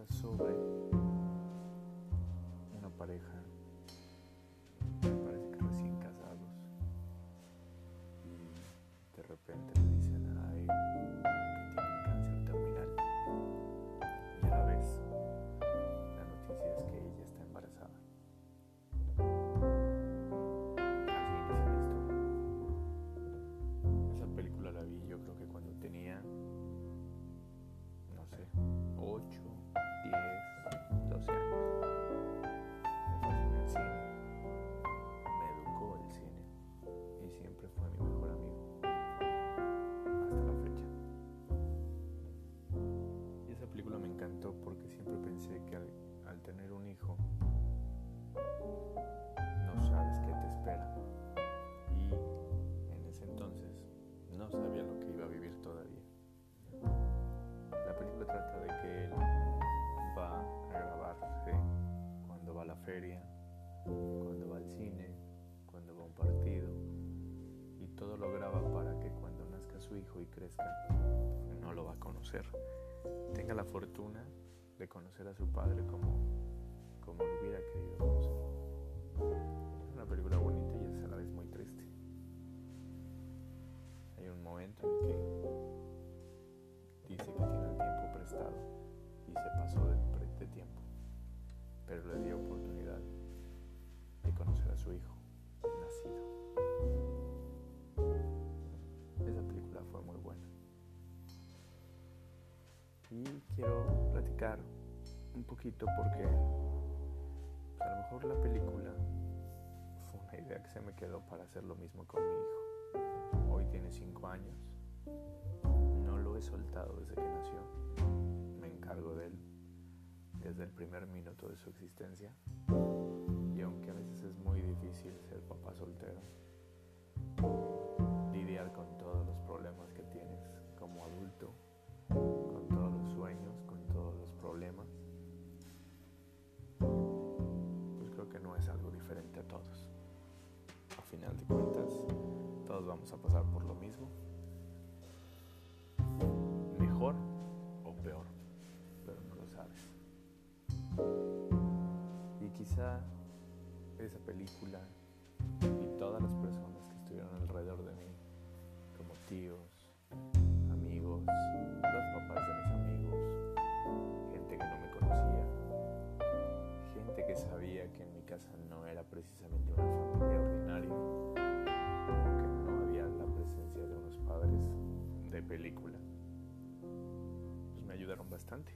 trata sobre cuando va al cine, cuando va a un partido y todo lo graba para que cuando nazca su hijo y crezca, no lo va a conocer, tenga la fortuna de conocer a su padre como, como lo hubiera querido conocer. Es una película bonita y es a la vez muy triste. Hay un momento en que dice que tiene el tiempo prestado y se pasó de tiempo, pero le dio oportunidad de conocer a su hijo nacido. Esa película fue muy buena. Y quiero platicar un poquito porque pues, a lo mejor la película fue una idea que se me quedó para hacer lo mismo con mi hijo. Hoy tiene 5 años. No lo he soltado desde que nació. Me encargo de él desde el primer minuto de su existencia. Y aunque a veces es muy difícil ser papá soltero, lidiar con todos los problemas que tienes como adulto, con todos los sueños, con todos los problemas, pues creo que no es algo diferente a todos. A final de cuentas, todos vamos a pasar por lo mismo, mejor Y quizá esa película y todas las personas que estuvieron alrededor de mí, como tíos, amigos, los papás de mis amigos, gente que no me conocía, gente que sabía que en mi casa no era precisamente una familia ordinaria, que no había la presencia de unos padres de película, pues me ayudaron bastante.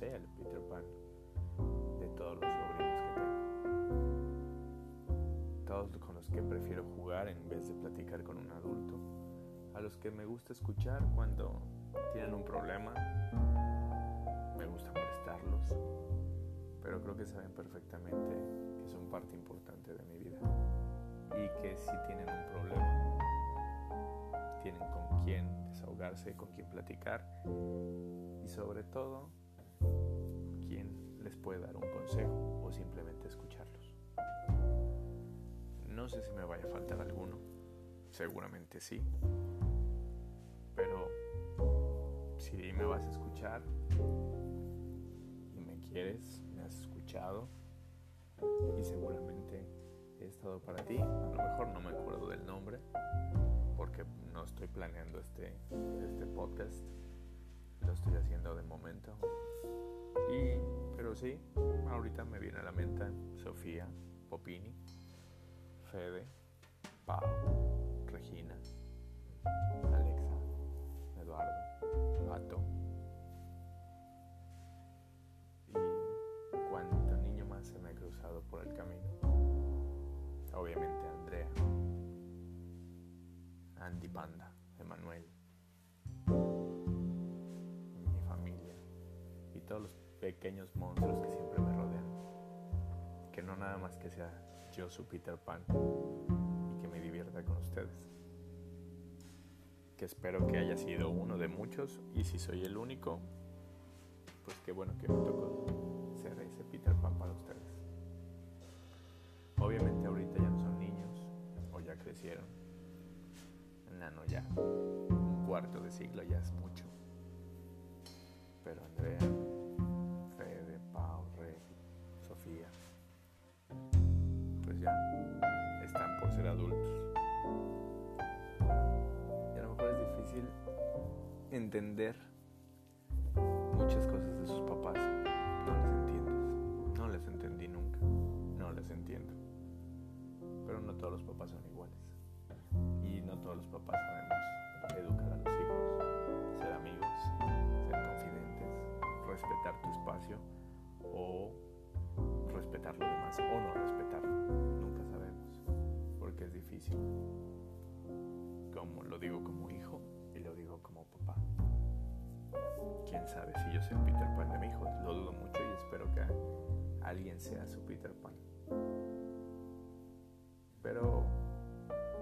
Sea, el Peter Pan de todos los sobrinos que tengo. Todos con los que prefiero jugar en vez de platicar con un adulto. A los que me gusta escuchar cuando tienen un problema. Me gusta molestarlos. Pero creo que saben perfectamente que son parte importante de mi vida. Y que si tienen un problema, tienen con quién desahogarse, con quién platicar. Y sobre todo, puede dar un consejo o simplemente escucharlos. No sé si me vaya a faltar alguno, seguramente sí, pero si me vas a escuchar y me quieres, me has escuchado y seguramente he estado para ti, a lo mejor no me acuerdo del nombre porque no estoy planeando este, este podcast, lo estoy haciendo de momento. Y, pero sí, ahorita me viene a la mente Sofía, Popini, Fede, Pau, Regina, Alexa, Eduardo, Pato. Y cuánto niño más se me ha cruzado por el camino. Obviamente Andrea, Andy Panda, pequeños monstruos que siempre me rodean. Que no nada más que sea yo su Peter Pan y que me divierta con ustedes. Que espero que haya sido uno de muchos y si soy el único, pues qué bueno que me tocó ser ese Peter Pan para ustedes. Obviamente ahorita ya no son niños o ya crecieron enano ya. Un cuarto de siglo ya es mucho. Pero Andrea, ya están por ser adultos. Y a lo mejor es difícil entender muchas cosas de sus papás. No les entiendes. No les entendí nunca. No les entiendo. Pero no todos los papás son iguales. Y no todos los papás sabemos educar a los hijos, ser amigos, ser confidentes, respetar tu espacio o respetar lo demás o no respetarlo. Porque es difícil. Como lo digo como hijo y lo digo como papá quién sabe si yo soy Peter Pan de mi hijo. Lo dudo mucho y espero que alguien sea su Peter Pan. Pero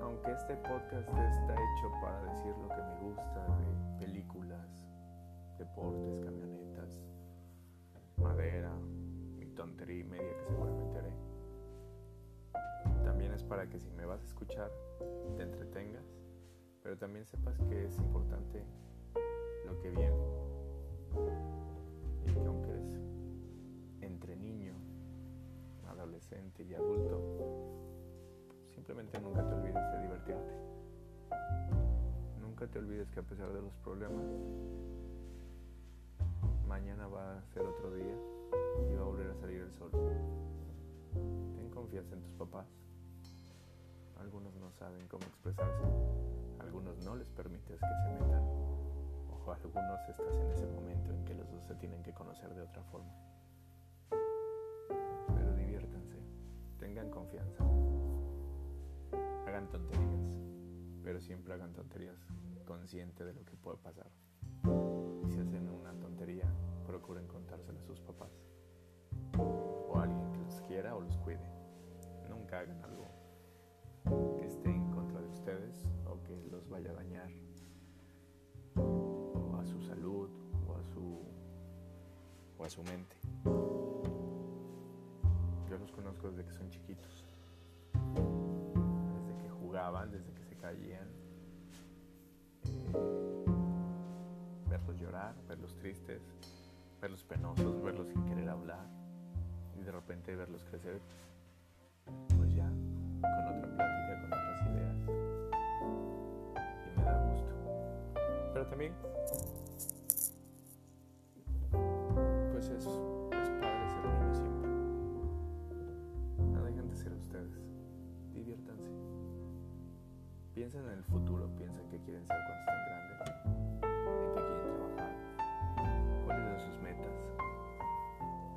aunque este podcast está hecho para decir lo que me gusta de películas, deportes, camionetas, madera, mi tontería y media que seguramente haré, para que si me vas a escuchar te entretengas, pero también sepas que es importante lo que viene. Y que aunque eres entre niño, adolescente y adulto, simplemente nunca te olvides de divertirte. Nunca te olvides que a pesar de los problemas, mañana va a ser otro día y va a volver a salir el sol. Ten confianza en tus papás. Algunos no saben cómo expresarse, algunos no les permites que se metan o algunos estás en ese momento en que los dos se tienen que conocer de otra forma. Pero diviértanse, tengan confianza, hagan tonterías, pero siempre hagan tonterías consciente de lo que puede pasar. Y si hacen una tontería, procuren contárselo a sus papás o a alguien que los quiera o los cuide. Nunca hagan algo que esté en contra de ustedes o que los vaya a dañar salud o a su, o a su mente. Yo los conozco desde que son chiquitos, desde que jugaban, desde que se caían, eh, verlos llorar, verlos tristes, verlos penosos, verlos sin querer hablar y de repente verlos crecer, pues ya, con otra plática, Pero también es, padre ser niño siempre. No dejen de ser ustedes. Diviértanse. Piensen en el futuro, piensen qué quieren ser cuando estén grandes, en qué quieren trabajar, cuáles son sus metas,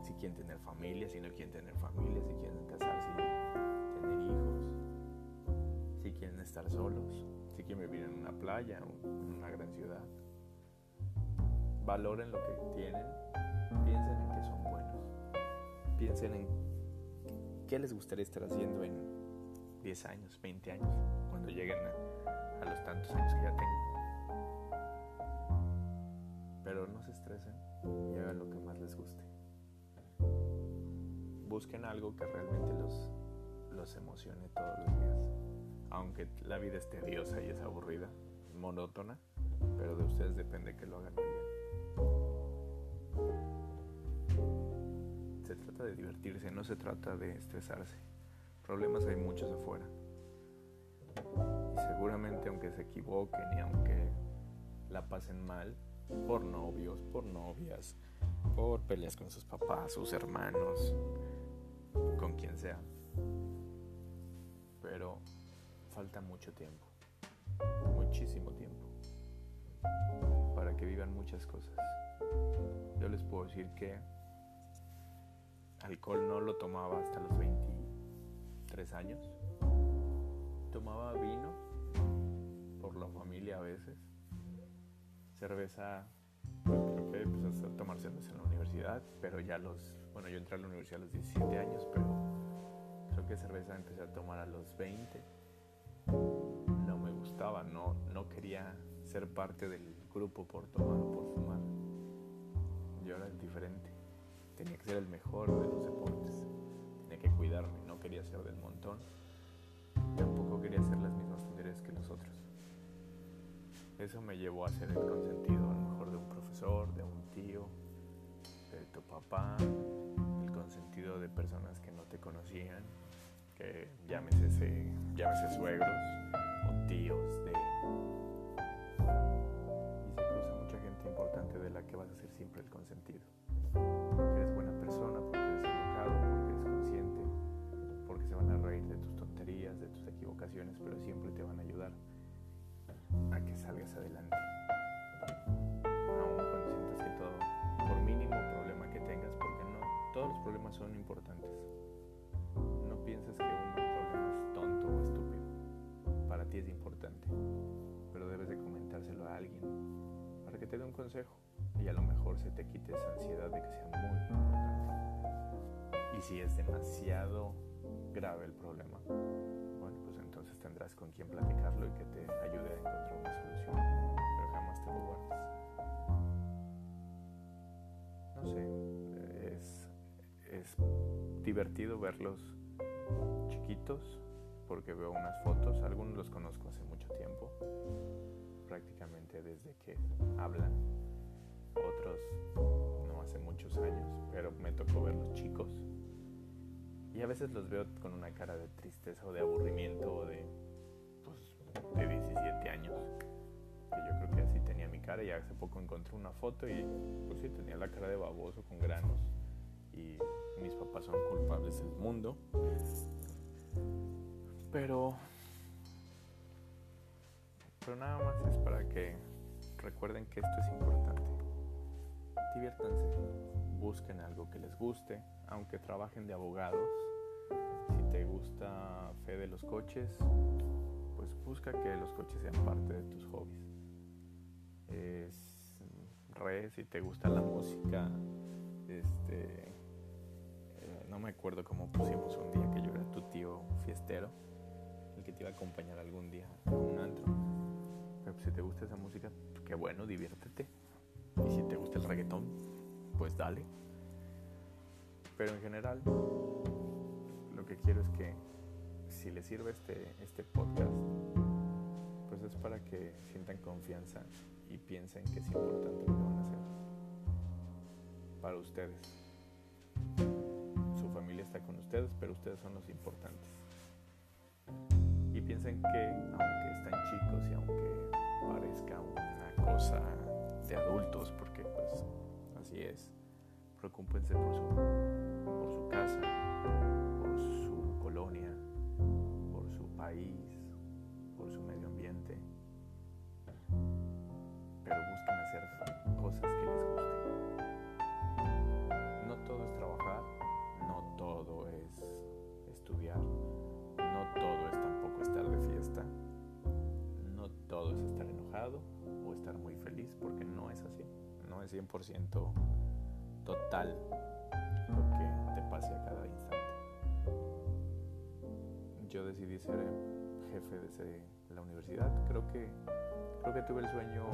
si quieren tener familia, si no quieren tener familia, si quieren casarse quieren estar solos, si quieren vivir en una playa o en una gran ciudad. Valoren lo que tienen Piensen en que son buenos. Piensen en qué les gustaría estar haciendo en 10 años, 20 años, cuando lleguen a, los tantos años que ya tengo. Pero no se estresen y hagan lo que más les guste. Busquen algo que realmente los, los emocione todos los días. Aunque la vida es tediosa y es aburrida, monótona, pero de ustedes depende que lo hagan bien. Se trata de divertirse, no se trata de estresarse. Problemas hay muchos afuera. Seguramente aunque se equivoquen y aunque la pasen mal, por novios, por novias, por peleas con sus papás, sus hermanos, con quien sea. Pero falta mucho tiempo, muchísimo tiempo, para que vivan muchas cosas. Yo les puedo decir que alcohol no lo tomaba hasta los 23 años. Tomaba vino por la familia a veces. Cerveza, creo que empecé a tomar cerveza en la universidad, pero ya los, bueno, yo entré a la universidad a los 17 años, pero creo que cerveza empecé a tomar a los 20. No no, quería ser parte del grupo por tomar o por fumar. Yo era diferente tenía que ser el mejor de los deportes, tenía que cuidarme, no quería ser del montón, tampoco quería hacer las mismas tonterías que los otros. eso me llevó a ser el consentido, mejor de un profesor, de un tío, de tu papá, el consentido de personas que no te conocían, que llámese, llámese suegros de... Y se cruza mucha gente importante de la que vas a ser siempre el consentido. Porque eres buena persona, porque eres educado, porque eres consciente, porque se van a reír de tus tonterías, de tus equivocaciones, pero siempre te van a ayudar a que salgas adelante. Aún cuando sientas que todo, por mínimo problema que tengas, porque no todos los problemas son importantes. Pero debes de comentárselo a alguien para que te dé un consejo y a lo mejor se te quite esa ansiedad de que sea muy importante. Y si es demasiado grave el problema, bueno, pues entonces tendrás con quien platicarlo y que te ayude a encontrar una solución, pero jamás te lo guardes. No sé, es, es divertido verlos chiquitos porque veo unas fotos, algunos los conozco hace mucho tiempo, prácticamente desde que hablan, otros no hace muchos años, pero me tocó verlos chicos y a veces los veo con una cara de tristeza o de aburrimiento o de, pues, de 17 años. Que yo creo que así tenía mi cara y hace poco encontré una foto y pues sí, tenía la cara de baboso con granos. Y mis papás son culpables del mundo. Pero... Pero nada más es para que recuerden que esto es importante. Diviértanse, busquen algo que les guste, aunque trabajen de abogados, si te gusta fe de los coches, pues busca que los coches sean parte de tus hobbies. Es re, si te gusta la música, este, eh, no me acuerdo cómo pusimos un día que yo era tu tío fiestero, que te iba a acompañar algún día a un antro. Pero si te gusta esa música, pues, qué bueno, diviértete. Y si te gusta el reggaetón, pues dale. Pero en general, lo que quiero es que si les sirve este, este podcast, pues es para que sientan confianza y piensen que es importante lo que van a hacer. Para ustedes. Su familia está con ustedes, pero ustedes son los importantes. Piensen que aunque están chicos y aunque parezca una cosa de adultos, porque pues así es, preocúpense por su, por su casa, por su colonia, por su país, por su medio ambiente. Pero busquen hacer cosas que les gusten. 100% total lo que te pase a cada instante. Yo decidí ser jefe desde la universidad. Creo que creo que tuve el sueño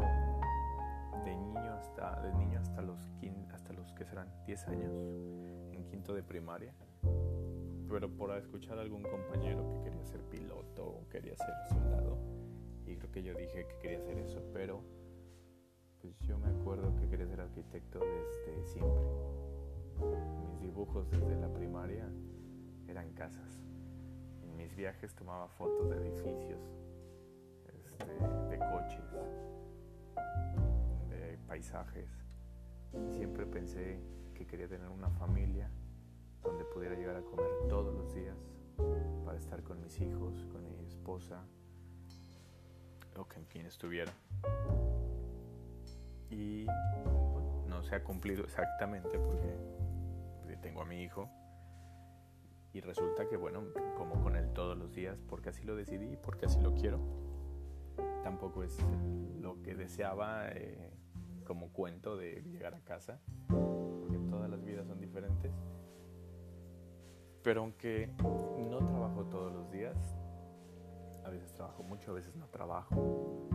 de niño hasta de niño hasta los hasta los que serán 10 años en quinto de primaria. Pero por escuchar a algún compañero que quería ser piloto o quería ser soldado y creo que yo dije que quería hacer eso, pero pues yo me acuerdo que quería ser arquitecto desde siempre. Mis dibujos desde la primaria eran casas. En mis viajes tomaba fotos de edificios, este, de coches, de paisajes. Siempre pensé que quería tener una familia donde pudiera llegar a comer todos los días para estar con mis hijos, con mi esposa o con quien estuviera y no se ha cumplido exactamente porque tengo a mi hijo y resulta que bueno, como con él todos los días porque así lo decidí, porque así lo quiero. Tampoco es lo que deseaba eh, como cuento de llegar a casa, porque todas las vidas son diferentes. Pero aunque no trabajo todos los días, a veces trabajo mucho, a veces no trabajo,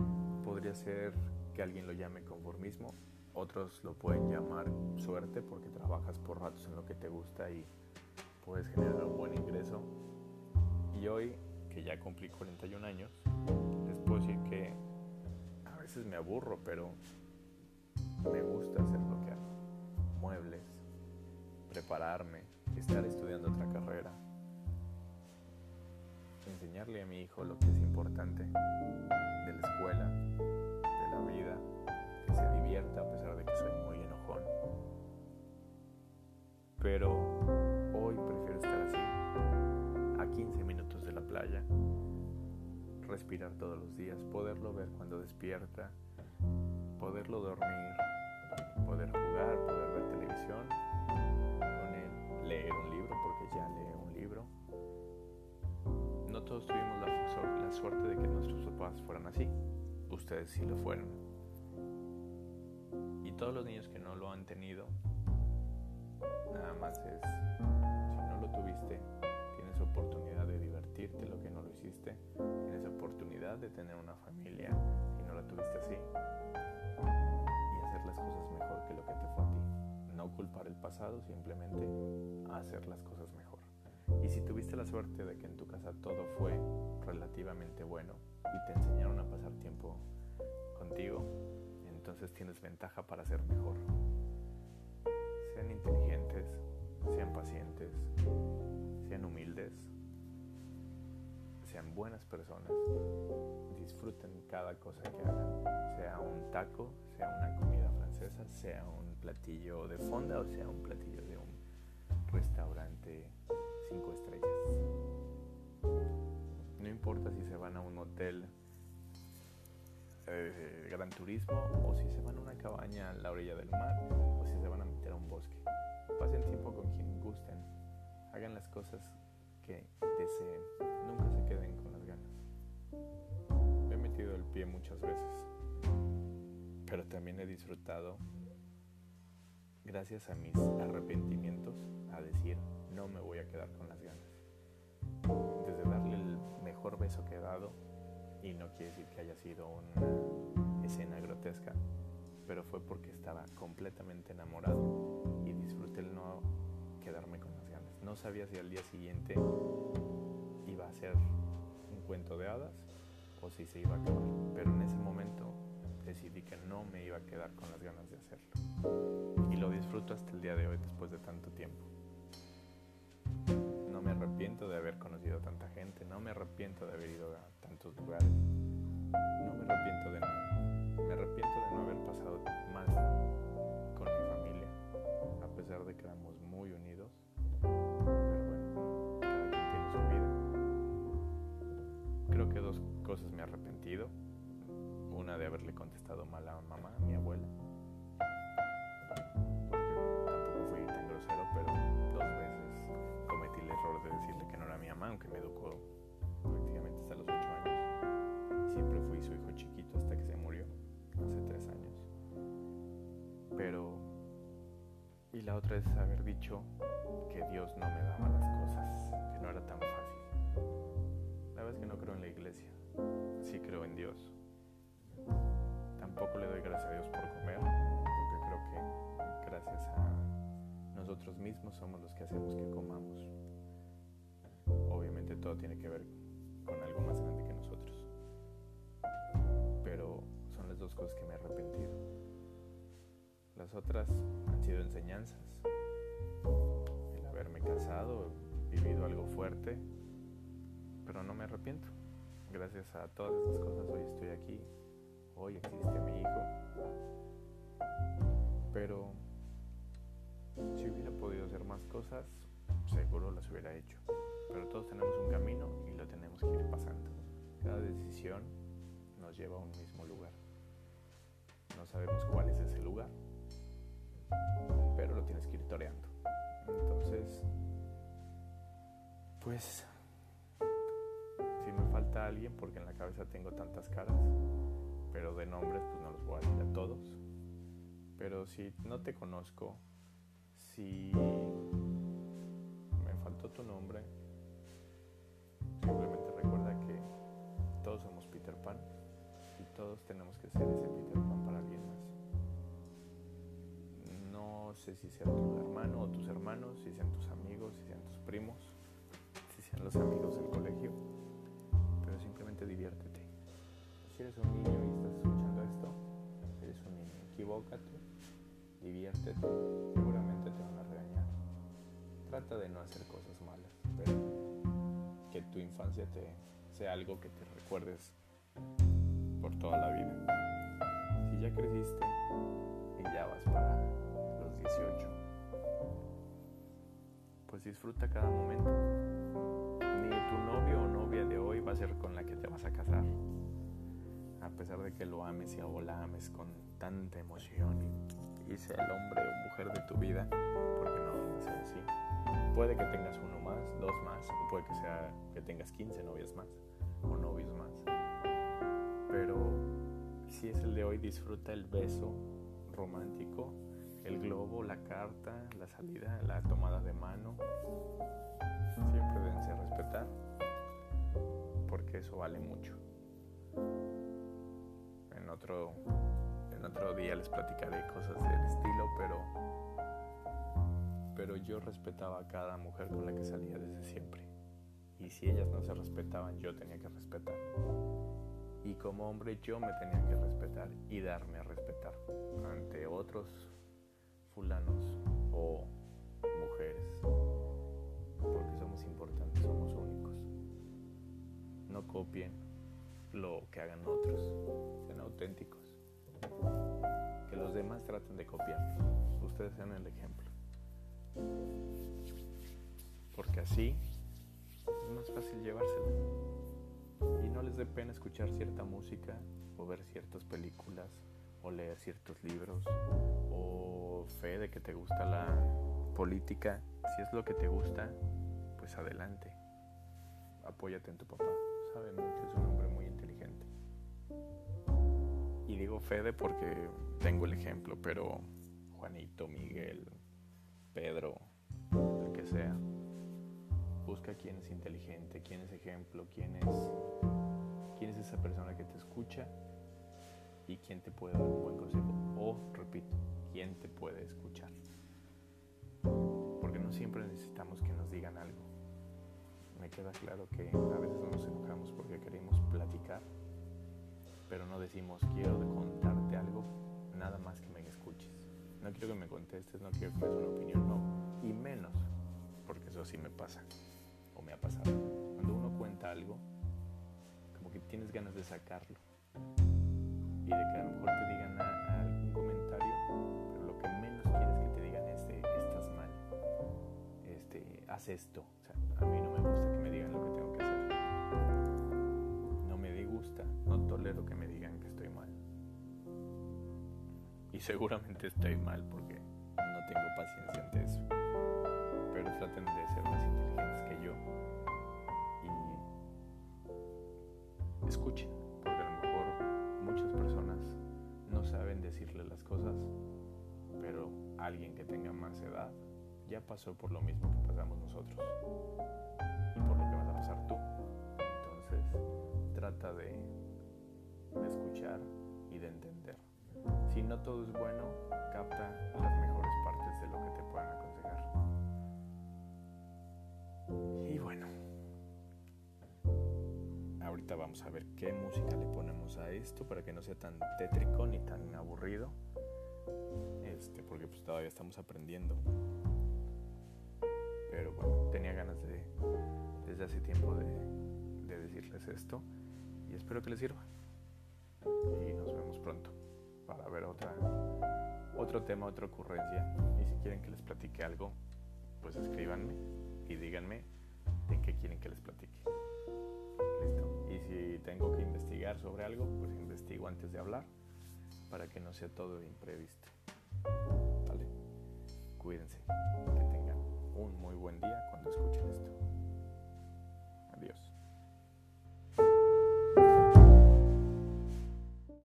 podría ser que alguien lo llame conformismo, otros lo pueden llamar suerte porque trabajas por ratos en lo que te gusta y puedes generar un buen ingreso. Y hoy, que ya cumplí 41 años, les puedo decir que a veces me aburro, pero me gusta hacer lo que hago. Muebles, prepararme, estar estudiando otra carrera, enseñarle a mi hijo lo que es importante de la escuela, vida, que se divierta a pesar de que soy muy enojón. Pero hoy prefiero estar así, a 15 minutos de la playa, respirar todos los días, poderlo ver cuando despierta, poderlo dormir, poder jugar, poder ver televisión con él, leer un libro porque ya lee un libro. No todos tuvimos la, la suerte de que nuestros papás fueran así, ustedes sí lo fueron. Y todos los niños que no lo han tenido, nada más es, si no lo tuviste, tienes oportunidad de divertirte, lo que no lo hiciste, tienes oportunidad de tener una familia y no la tuviste así que lo que te fue a ti. No culpar el pasado, simplemente hacer las cosas mejor. Y si tuviste la suerte de que en tu casa todo fue relativamente bueno y te enseñaron a pasar tiempo contigo, entonces tienes ventaja para ser mejor. Sean inteligentes, sean pacientes, sean humildes, sean buenas personas, disfruten cada cosa que hagan, sea un taco, sea una comida francesa, sea un platillo de fonda o sea un platillo de un restaurante cinco estrellas. No importa si se van a un hotel eh, Gran Turismo o si se van a una cabaña a la orilla del mar o si se van a meter a un bosque. Pasen tiempo con quien gusten, hagan las cosas que deseen, nunca se queden con las ganas. Me he metido el pie muchas veces, pero también he disfrutado, gracias a mis arrepentimientos, a decir, no me voy a quedar con las ganas. Mejor beso que he dado, y no quiere decir que haya sido una escena grotesca, pero fue porque estaba completamente enamorado y disfruté el no quedarme con las ganas. No sabía si al día siguiente iba a ser un cuento de hadas o si se iba a acabar. Pero en ese momento decidí que no me iba a quedar con las ganas de hacerlo. Y lo disfruto hasta el día de hoy después de tanto tiempo. Me arrepiento de haber conocido tanta gente, no me arrepiento de haber ido a tantos lugares, no me arrepiento de nada. Me arrepiento de no haber pasado más con mi familia, a pesar de que éramos muy unidos. que dos cosas me he arrepentido. Una de haberle contestado mal a mamá, a mi abuela. Que no era mi mamá, aunque me educó prácticamente hasta los ocho años. Siempre fui su hijo chiquito hasta que se murió, hace tres años. Pero... Y la otra es haber dicho que Dios no me daba las cosas, que no era tan fácil que no creo en la iglesia, sí creo en Dios. Tampoco le doy gracias a Dios por comer, porque creo que gracias a nosotros mismos somos los que hacemos que comamos. Obviamente todo tiene que ver con algo más grande que nosotros. Pero son las dos cosas que me he arrepentido. Las otras han sido enseñanzas. El haberme casado, vivido algo fuerte, pero no me arrepiento. Gracias a todas esas cosas hoy estoy aquí, hoy existe mi hijo. Pero si hubiera podido hacer más cosas, seguro las hubiera hecho. Pero todos tenemos un camino y lo tenemos que ir pasando. Cada decisión nos lleva a un mismo lugar. No sabemos cuál es ese lugar, pero lo tienes que ir toreando. Entonces, pues me falta alguien porque en la cabeza tengo tantas caras, pero de nombres pues no los voy a decir a todos. Pero si no te conozco, si faltó tu nombre, simplemente recuerda que todos somos Peter Pan y todos tenemos que ser ese Peter Pan para alguien más. No sé si sea tu hermano o tus hermanos, si sean tus amigos, si sean tus primos, si sean los amigos del colegio, pero simplemente diviértete. Si eres un niño y estás escuchando esto, eres un niño, equivócate, diviértete, seguramente Trata de no hacer cosas malas, pero que tu infancia te sea algo que te recuerdes por toda la vida. Si ya creciste y ya vas para los 18, pues disfruta cada momento. Ni tu novio o novia de hoy va a ser con la que te vas a casar. A pesar de que lo ames y o la ames con tanta emoción y, sea el hombre o mujer de tu vida, porque no Puede que tengas uno más, dos más, o puede que sea que tengas 15 novias más o novios más. Pero si es el de hoy, disfruta el beso romántico, el globo, la carta, la salida, la tomada de mano. Siempre deben ser respetar, porque eso vale mucho. En otro, en otro día les platicaré cosas del estilo, pero, pero yo respetaba a cada mujer con la que salía desde siempre. Y si ellas no se respetaban, yo tenía que respetar. Y como hombre yo me tenía que respetar y darme a respetar ante otros fulanos o mujeres. Porque somos importantes, somos únicos. No copien lo que hagan otros, sean auténticos. Que los demás traten de copiar. Ustedes sean el ejemplo. Porque así es más fácil llevársela. Y no les dé pena escuchar cierta música o ver ciertas películas o leer ciertos libros o fe de que te gusta la política. Si es lo que te gusta, pues adelante. Apóyate en tu papá. Sabe mucho, es un hombre muy inteligente. Y digo Fede porque tengo el ejemplo, pero Juanito, Miguel, Pedro, el que sea, Busca quién es inteligente, quién es ejemplo, quién es, quién es esa persona que te escucha y quién te puede dar un buen consejo. O, repito, quién te puede escuchar. Porque no siempre necesitamos que nos digan algo. Me queda claro que a veces nos enojamos porque queremos platicar, pero no decimos quiero contarte algo, nada más que me escuches. No quiero que me contestes, no quiero que me des una opinión, no. Y menos, porque eso sí me pasa me ha pasado. Cuando uno cuenta algo, como que tienes ganas de sacarlo. Y de que a lo mejor te digan algún comentario, pero lo que menos quieres que te digan es de, estás mal, este, haz esto. O sea, a mí no me gusta que me digan lo que tengo Y seguramente estoy mal porque no tengo paciencia ante eso. Pero traten de ser más inteligentes que yo escuchen, porque a lo mejor muchas personas no saben decirle las cosas, pero alguien que tenga más edad ya pasó por lo mismo que pasamos nosotros y por lo que vas a pasar tú. Entonces, trata de, de escuchar y de entender. Si no todo es bueno, capta las mejores partes de lo que te puedan aconsejar. Y bueno, ahorita vamos a ver qué música le ponemos a esto para que no sea tan tétrico ni tan aburrido. Este, porque pues todavía estamos aprendiendo. Pero bueno, tenía ganas de desde hace tiempo de, de decirles esto y espero que les sirva. Y nos vemos pronto para ver otra otro tema, otra ocurrencia. Y si quieren que les platique algo, pues escríbanme y díganme de qué quieren que les platique. Y si tengo que investigar sobre algo, pues investigo antes de hablar para que no sea todo imprevisto. ¿Vale? Cuídense, que tengan un muy buen día cuando escuchen esto.